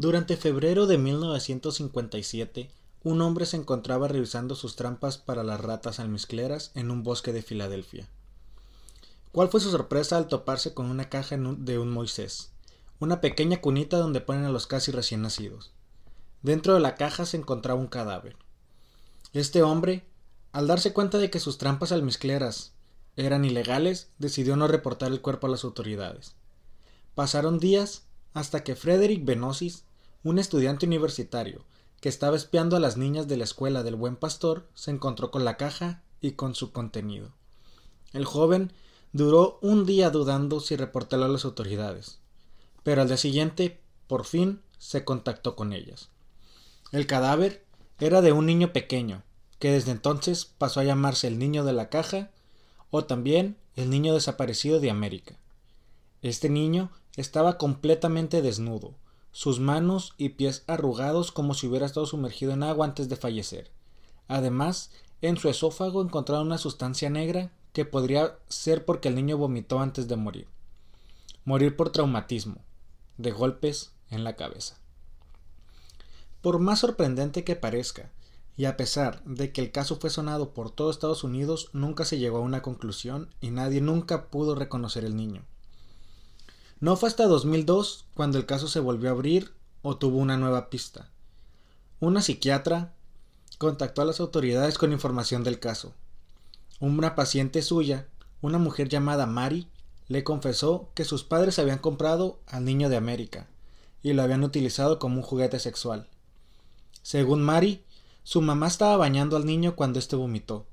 Durante febrero de 1957, un hombre se encontraba revisando sus trampas para las ratas almizcleras en un bosque de Filadelfia. ¿Cuál fue su sorpresa al toparse con una caja de un Moisés? Una pequeña cunita donde ponen a los casi recién nacidos. Dentro de la caja se encontraba un cadáver. Este hombre, al darse cuenta de que sus trampas almizcleras eran ilegales, decidió no reportar el cuerpo a las autoridades. Pasaron días hasta que Frederick Benosis, un estudiante universitario que estaba espiando a las niñas de la escuela del buen pastor, se encontró con la caja y con su contenido. El joven duró un día dudando si reportarlo a las autoridades, pero al día siguiente, por fin, se contactó con ellas. El cadáver era de un niño pequeño, que desde entonces pasó a llamarse el niño de la caja o también el niño desaparecido de América. Este niño estaba completamente desnudo, sus manos y pies arrugados como si hubiera estado sumergido en agua antes de fallecer. Además, en su esófago encontraron una sustancia negra que podría ser porque el niño vomitó antes de morir. Morir por traumatismo, de golpes en la cabeza. Por más sorprendente que parezca, y a pesar de que el caso fue sonado por todo Estados Unidos, nunca se llegó a una conclusión y nadie nunca pudo reconocer el niño. No fue hasta 2002 cuando el caso se volvió a abrir o tuvo una nueva pista. Una psiquiatra contactó a las autoridades con información del caso. Una paciente suya, una mujer llamada Mari, le confesó que sus padres habían comprado al niño de América y lo habían utilizado como un juguete sexual. Según Mari, su mamá estaba bañando al niño cuando éste vomitó.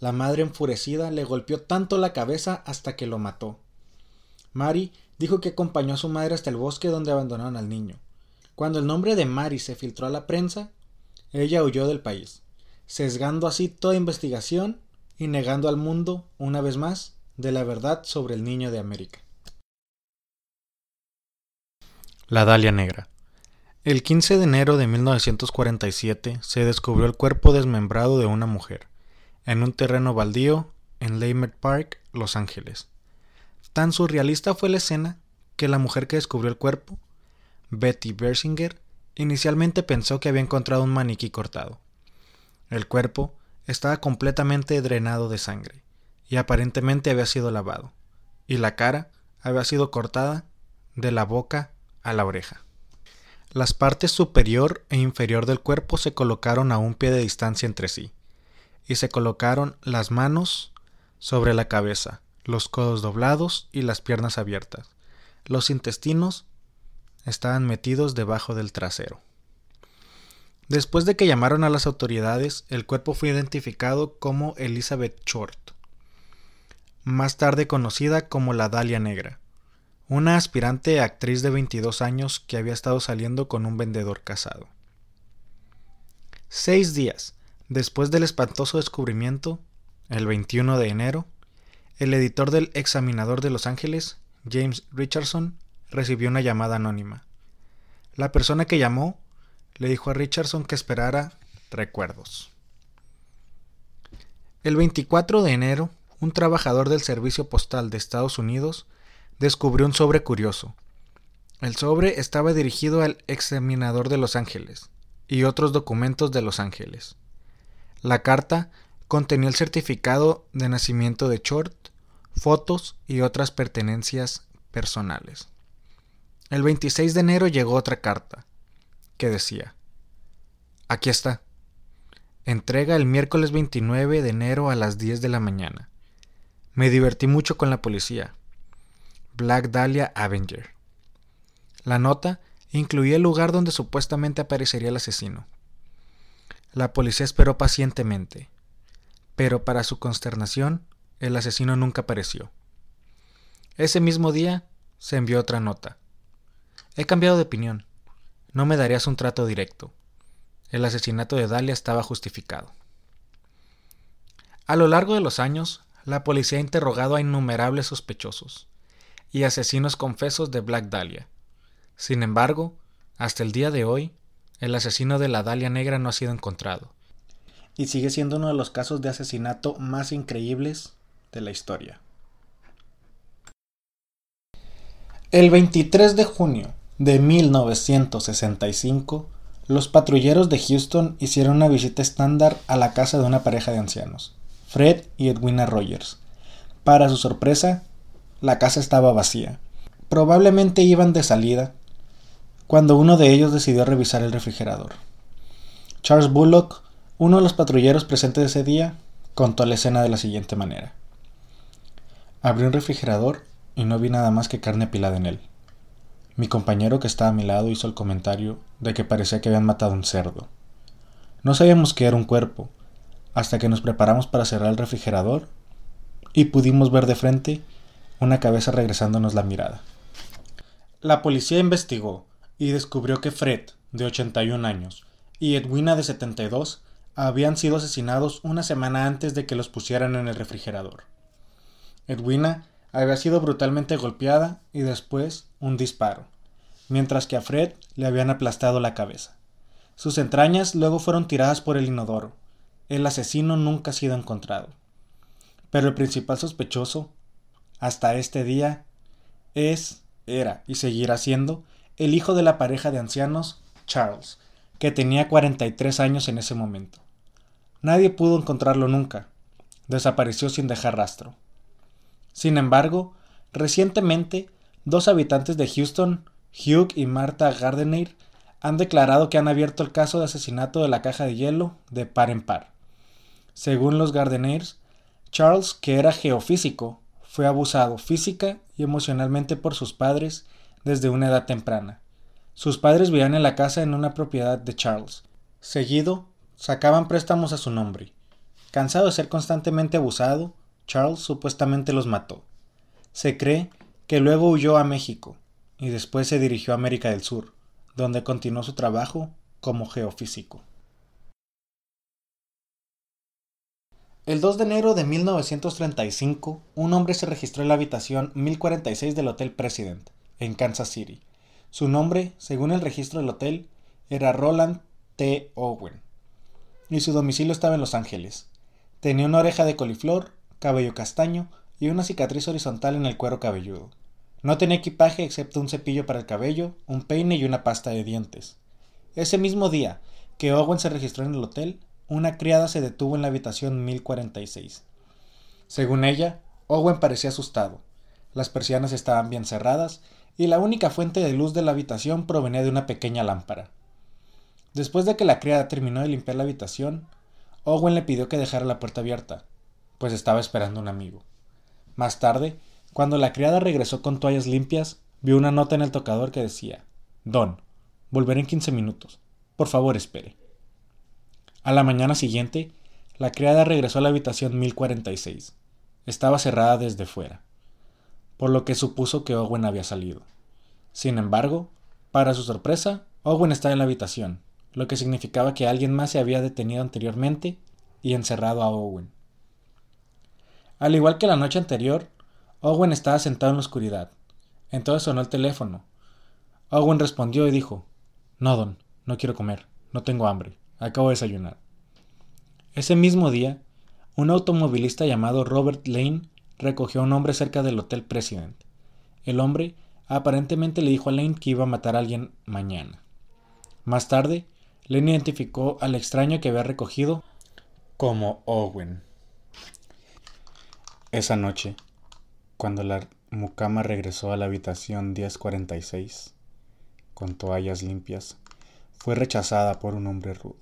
La madre enfurecida le golpeó tanto la cabeza hasta que lo mató. Mari dijo que acompañó a su madre hasta el bosque donde abandonaron al niño. Cuando el nombre de Mari se filtró a la prensa, ella huyó del país, sesgando así toda investigación y negando al mundo, una vez más, de la verdad sobre el niño de América. La Dalia Negra. El 15 de enero de 1947 se descubrió el cuerpo desmembrado de una mujer, en un terreno baldío en Leimert Park, Los Ángeles. Tan surrealista fue la escena que la mujer que descubrió el cuerpo, Betty Bersinger, inicialmente pensó que había encontrado un maniquí cortado. El cuerpo estaba completamente drenado de sangre y aparentemente había sido lavado, y la cara había sido cortada de la boca a la oreja. Las partes superior e inferior del cuerpo se colocaron a un pie de distancia entre sí, y se colocaron las manos sobre la cabeza, los codos doblados y las piernas abiertas. Los intestinos estaban metidos debajo del trasero. Después de que llamaron a las autoridades, el cuerpo fue identificado como Elizabeth Short, más tarde conocida como la Dalia Negra, una aspirante actriz de 22 años que había estado saliendo con un vendedor casado. Seis días después del espantoso descubrimiento, el 21 de enero, el editor del Examinador de Los Ángeles, James Richardson, recibió una llamada anónima. La persona que llamó le dijo a Richardson que esperara recuerdos. El 24 de enero, un trabajador del Servicio Postal de Estados Unidos descubrió un sobre curioso. El sobre estaba dirigido al examinador de Los Ángeles y otros documentos de Los Ángeles. La carta contenía el certificado de nacimiento de Short, fotos y otras pertenencias personales. El 26 de enero llegó otra carta, que decía, Aquí está. Entrega el miércoles 29 de enero a las 10 de la mañana. Me divertí mucho con la policía. Black Dahlia Avenger. La nota incluía el lugar donde supuestamente aparecería el asesino. La policía esperó pacientemente, pero para su consternación, el asesino nunca apareció. Ese mismo día se envió otra nota. He cambiado de opinión. No me darías un trato directo. El asesinato de Dalia estaba justificado. A lo largo de los años, la policía ha interrogado a innumerables sospechosos y asesinos confesos de Black Dahlia. Sin embargo, hasta el día de hoy, el asesino de la Dalia Negra no ha sido encontrado. Y sigue siendo uno de los casos de asesinato más increíbles de la historia. El 23 de junio de 1965, los patrulleros de Houston hicieron una visita estándar a la casa de una pareja de ancianos, Fred y Edwina Rogers. Para su sorpresa, la casa estaba vacía. Probablemente iban de salida cuando uno de ellos decidió revisar el refrigerador. Charles Bullock, uno de los patrulleros presentes ese día, contó la escena de la siguiente manera. Abrí un refrigerador y no vi nada más que carne apilada en él. Mi compañero que estaba a mi lado hizo el comentario de que parecía que habían matado un cerdo. No sabíamos que era un cuerpo, hasta que nos preparamos para cerrar el refrigerador y pudimos ver de frente una cabeza regresándonos la mirada. La policía investigó y descubrió que Fred, de 81 años, y Edwina, de 72, habían sido asesinados una semana antes de que los pusieran en el refrigerador. Edwina había sido brutalmente golpeada y después un disparo, mientras que a Fred le habían aplastado la cabeza. Sus entrañas luego fueron tiradas por el inodoro. El asesino nunca ha sido encontrado. Pero el principal sospechoso, hasta este día, es, era y seguirá siendo el hijo de la pareja de ancianos, Charles, que tenía 43 años en ese momento. Nadie pudo encontrarlo nunca. Desapareció sin dejar rastro. Sin embargo, recientemente, dos habitantes de Houston, Hugh y Martha Gardner, han declarado que han abierto el caso de asesinato de la caja de hielo de par en par. Según los Gardners, Charles, que era geofísico, fue abusado física y emocionalmente por sus padres desde una edad temprana. Sus padres vivían en la casa en una propiedad de Charles. Seguido, sacaban préstamos a su nombre. Cansado de ser constantemente abusado, Charles supuestamente los mató. Se cree que luego huyó a México y después se dirigió a América del Sur, donde continuó su trabajo como geofísico. El 2 de enero de 1935, un hombre se registró en la habitación 1046 del Hotel President, en Kansas City. Su nombre, según el registro del hotel, era Roland T. Owen, y su domicilio estaba en Los Ángeles. Tenía una oreja de coliflor cabello castaño y una cicatriz horizontal en el cuero cabelludo. No tenía equipaje excepto un cepillo para el cabello, un peine y una pasta de dientes. Ese mismo día que Owen se registró en el hotel, una criada se detuvo en la habitación 1046. Según ella, Owen parecía asustado. Las persianas estaban bien cerradas y la única fuente de luz de la habitación provenía de una pequeña lámpara. Después de que la criada terminó de limpiar la habitación, Owen le pidió que dejara la puerta abierta, pues estaba esperando un amigo. Más tarde, cuando la criada regresó con toallas limpias, vio una nota en el tocador que decía Don, volveré en quince minutos. Por favor, espere. A la mañana siguiente, la criada regresó a la habitación 1046. Estaba cerrada desde fuera, por lo que supuso que Owen había salido. Sin embargo, para su sorpresa, Owen estaba en la habitación, lo que significaba que alguien más se había detenido anteriormente y encerrado a Owen. Al igual que la noche anterior, Owen estaba sentado en la oscuridad. Entonces sonó el teléfono. Owen respondió y dijo, No, Don, no quiero comer, no tengo hambre, acabo de desayunar. Ese mismo día, un automovilista llamado Robert Lane recogió a un hombre cerca del Hotel President. El hombre aparentemente le dijo a Lane que iba a matar a alguien mañana. Más tarde, Lane identificó al extraño que había recogido como Owen. Esa noche, cuando la mucama regresó a la habitación 1046, con toallas limpias, fue rechazada por un hombre rudo.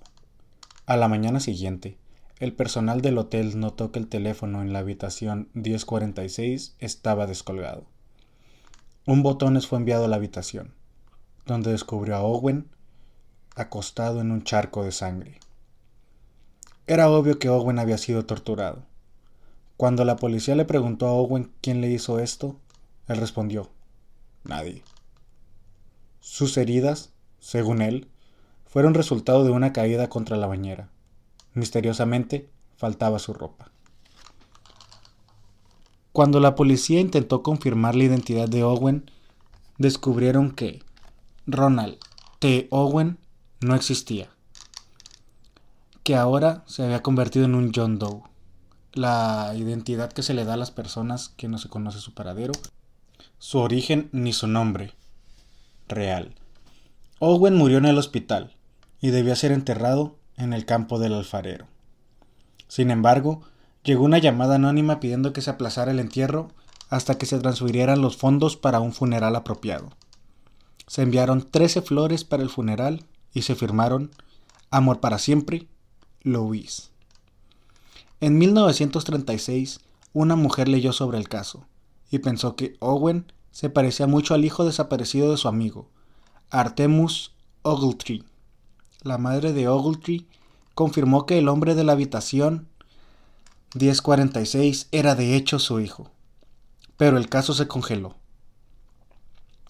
A la mañana siguiente, el personal del hotel notó que el teléfono en la habitación 1046 estaba descolgado. Un botones fue enviado a la habitación, donde descubrió a Owen acostado en un charco de sangre. Era obvio que Owen había sido torturado. Cuando la policía le preguntó a Owen quién le hizo esto, él respondió, nadie. Sus heridas, según él, fueron resultado de una caída contra la bañera. Misteriosamente, faltaba su ropa. Cuando la policía intentó confirmar la identidad de Owen, descubrieron que Ronald T. Owen no existía, que ahora se había convertido en un John Doe la identidad que se le da a las personas que no se conoce su paradero, su origen ni su nombre. real. Owen murió en el hospital y debía ser enterrado en el campo del alfarero. Sin embargo, llegó una llamada anónima pidiendo que se aplazara el entierro hasta que se transfirieran los fondos para un funeral apropiado. Se enviaron 13 flores para el funeral y se firmaron Amor para siempre, Louise. En 1936, una mujer leyó sobre el caso y pensó que Owen se parecía mucho al hijo desaparecido de su amigo, Artemus Ogletree. La madre de Ogletree confirmó que el hombre de la habitación 1046 era de hecho su hijo, pero el caso se congeló.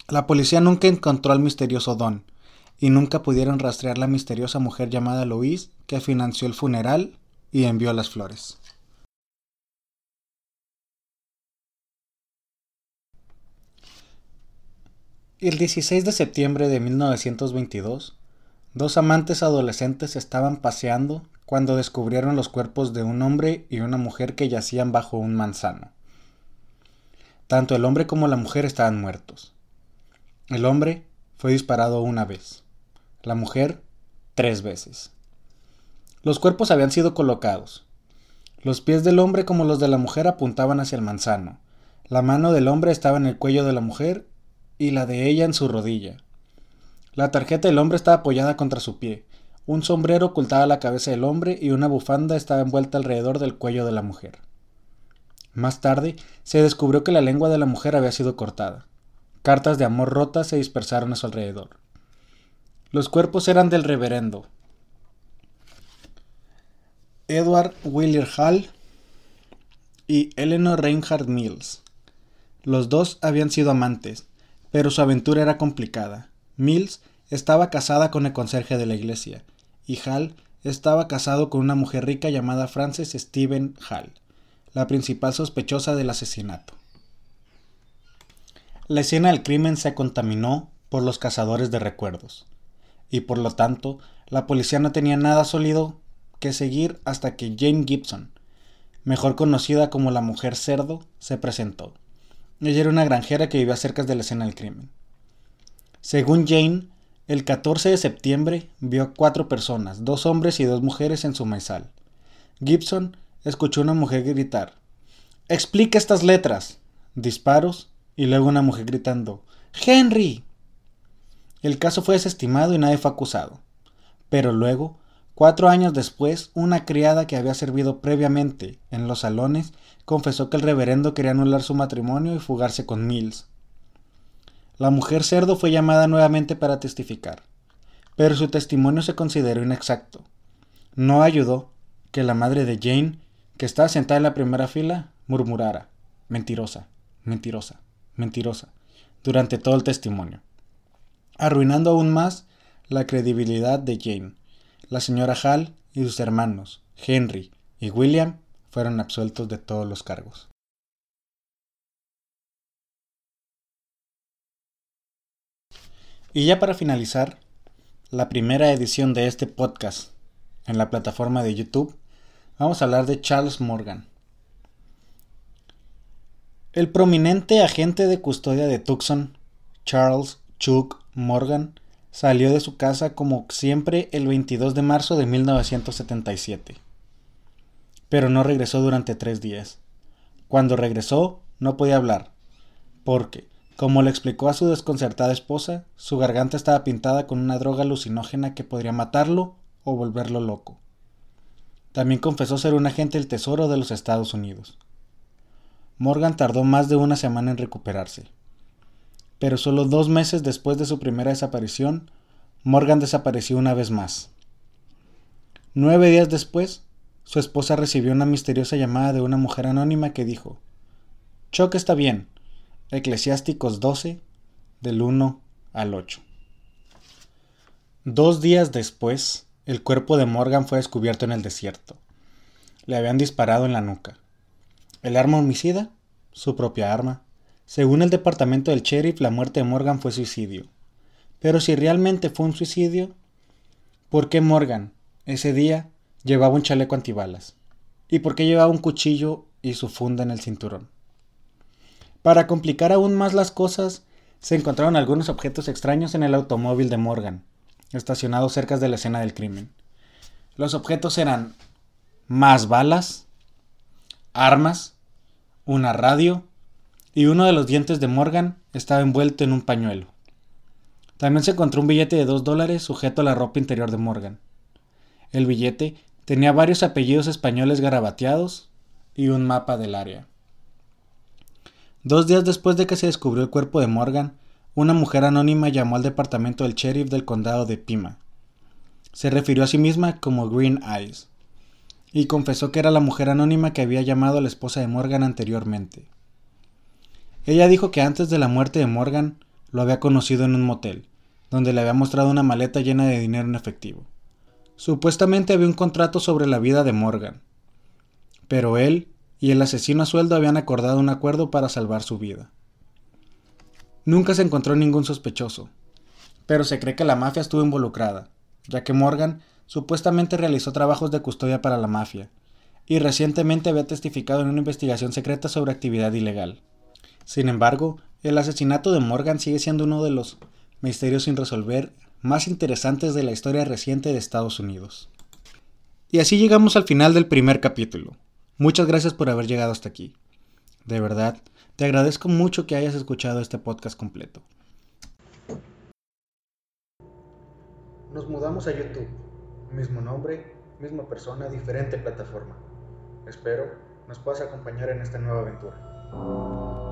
La policía nunca encontró al misterioso Don y nunca pudieron rastrear la misteriosa mujer llamada Louise que financió el funeral y envió las flores. El 16 de septiembre de 1922, dos amantes adolescentes estaban paseando cuando descubrieron los cuerpos de un hombre y una mujer que yacían bajo un manzano. Tanto el hombre como la mujer estaban muertos. El hombre fue disparado una vez, la mujer tres veces. Los cuerpos habían sido colocados. Los pies del hombre como los de la mujer apuntaban hacia el manzano. La mano del hombre estaba en el cuello de la mujer y la de ella en su rodilla. La tarjeta del hombre estaba apoyada contra su pie. Un sombrero ocultaba la cabeza del hombre y una bufanda estaba envuelta alrededor del cuello de la mujer. Más tarde se descubrió que la lengua de la mujer había sido cortada. Cartas de amor rotas se dispersaron a su alrededor. Los cuerpos eran del reverendo, Edward Wheeler Hall y Eleanor Reinhardt Mills. Los dos habían sido amantes, pero su aventura era complicada. Mills estaba casada con el conserje de la iglesia, y Hall estaba casado con una mujer rica llamada Frances Stephen Hall, la principal sospechosa del asesinato. La escena del crimen se contaminó por los cazadores de recuerdos, y por lo tanto la policía no tenía nada sólido que seguir hasta que Jane Gibson, mejor conocida como la mujer cerdo, se presentó. Ella era una granjera que vivía cerca de la escena del crimen. Según Jane, el 14 de septiembre vio a cuatro personas, dos hombres y dos mujeres en su maizal. Gibson escuchó a una mujer gritar, Explica estas letras. Disparos y luego una mujer gritando, Henry. El caso fue desestimado y nadie fue acusado. Pero luego Cuatro años después, una criada que había servido previamente en los salones confesó que el reverendo quería anular su matrimonio y fugarse con Mills. La mujer cerdo fue llamada nuevamente para testificar, pero su testimonio se consideró inexacto. No ayudó que la madre de Jane, que estaba sentada en la primera fila, murmurara, mentirosa, mentirosa, mentirosa, durante todo el testimonio, arruinando aún más la credibilidad de Jane la señora Hall y sus hermanos, Henry y William, fueron absueltos de todos los cargos. Y ya para finalizar, la primera edición de este podcast en la plataforma de YouTube, vamos a hablar de Charles Morgan. El prominente agente de custodia de Tucson, Charles Chuck Morgan, Salió de su casa como siempre el 22 de marzo de 1977. Pero no regresó durante tres días. Cuando regresó, no podía hablar, porque, como le explicó a su desconcertada esposa, su garganta estaba pintada con una droga alucinógena que podría matarlo o volverlo loco. También confesó ser un agente del Tesoro de los Estados Unidos. Morgan tardó más de una semana en recuperarse pero solo dos meses después de su primera desaparición, Morgan desapareció una vez más. Nueve días después, su esposa recibió una misteriosa llamada de una mujer anónima que dijo, Chuck está bien, Eclesiásticos 12, del 1 al 8. Dos días después, el cuerpo de Morgan fue descubierto en el desierto. Le habían disparado en la nuca. ¿El arma homicida? Su propia arma. Según el departamento del sheriff, la muerte de Morgan fue suicidio. Pero si realmente fue un suicidio, ¿por qué Morgan, ese día, llevaba un chaleco antibalas? ¿Y por qué llevaba un cuchillo y su funda en el cinturón? Para complicar aún más las cosas, se encontraron algunos objetos extraños en el automóvil de Morgan, estacionado cerca de la escena del crimen. Los objetos eran más balas, armas, una radio y uno de los dientes de Morgan estaba envuelto en un pañuelo. También se encontró un billete de dos dólares sujeto a la ropa interior de Morgan. El billete tenía varios apellidos españoles garabateados y un mapa del área. Dos días después de que se descubrió el cuerpo de Morgan, una mujer anónima llamó al departamento del sheriff del condado de Pima. Se refirió a sí misma como Green Eyes y confesó que era la mujer anónima que había llamado a la esposa de Morgan anteriormente. Ella dijo que antes de la muerte de Morgan lo había conocido en un motel, donde le había mostrado una maleta llena de dinero en efectivo. Supuestamente había un contrato sobre la vida de Morgan, pero él y el asesino a sueldo habían acordado un acuerdo para salvar su vida. Nunca se encontró ningún sospechoso, pero se cree que la mafia estuvo involucrada, ya que Morgan supuestamente realizó trabajos de custodia para la mafia, y recientemente había testificado en una investigación secreta sobre actividad ilegal. Sin embargo, el asesinato de Morgan sigue siendo uno de los misterios sin resolver más interesantes de la historia reciente de Estados Unidos. Y así llegamos al final del primer capítulo. Muchas gracias por haber llegado hasta aquí. De verdad, te agradezco mucho que hayas escuchado este podcast completo. Nos mudamos a YouTube. Mismo nombre, misma persona, diferente plataforma. Espero nos puedas acompañar en esta nueva aventura.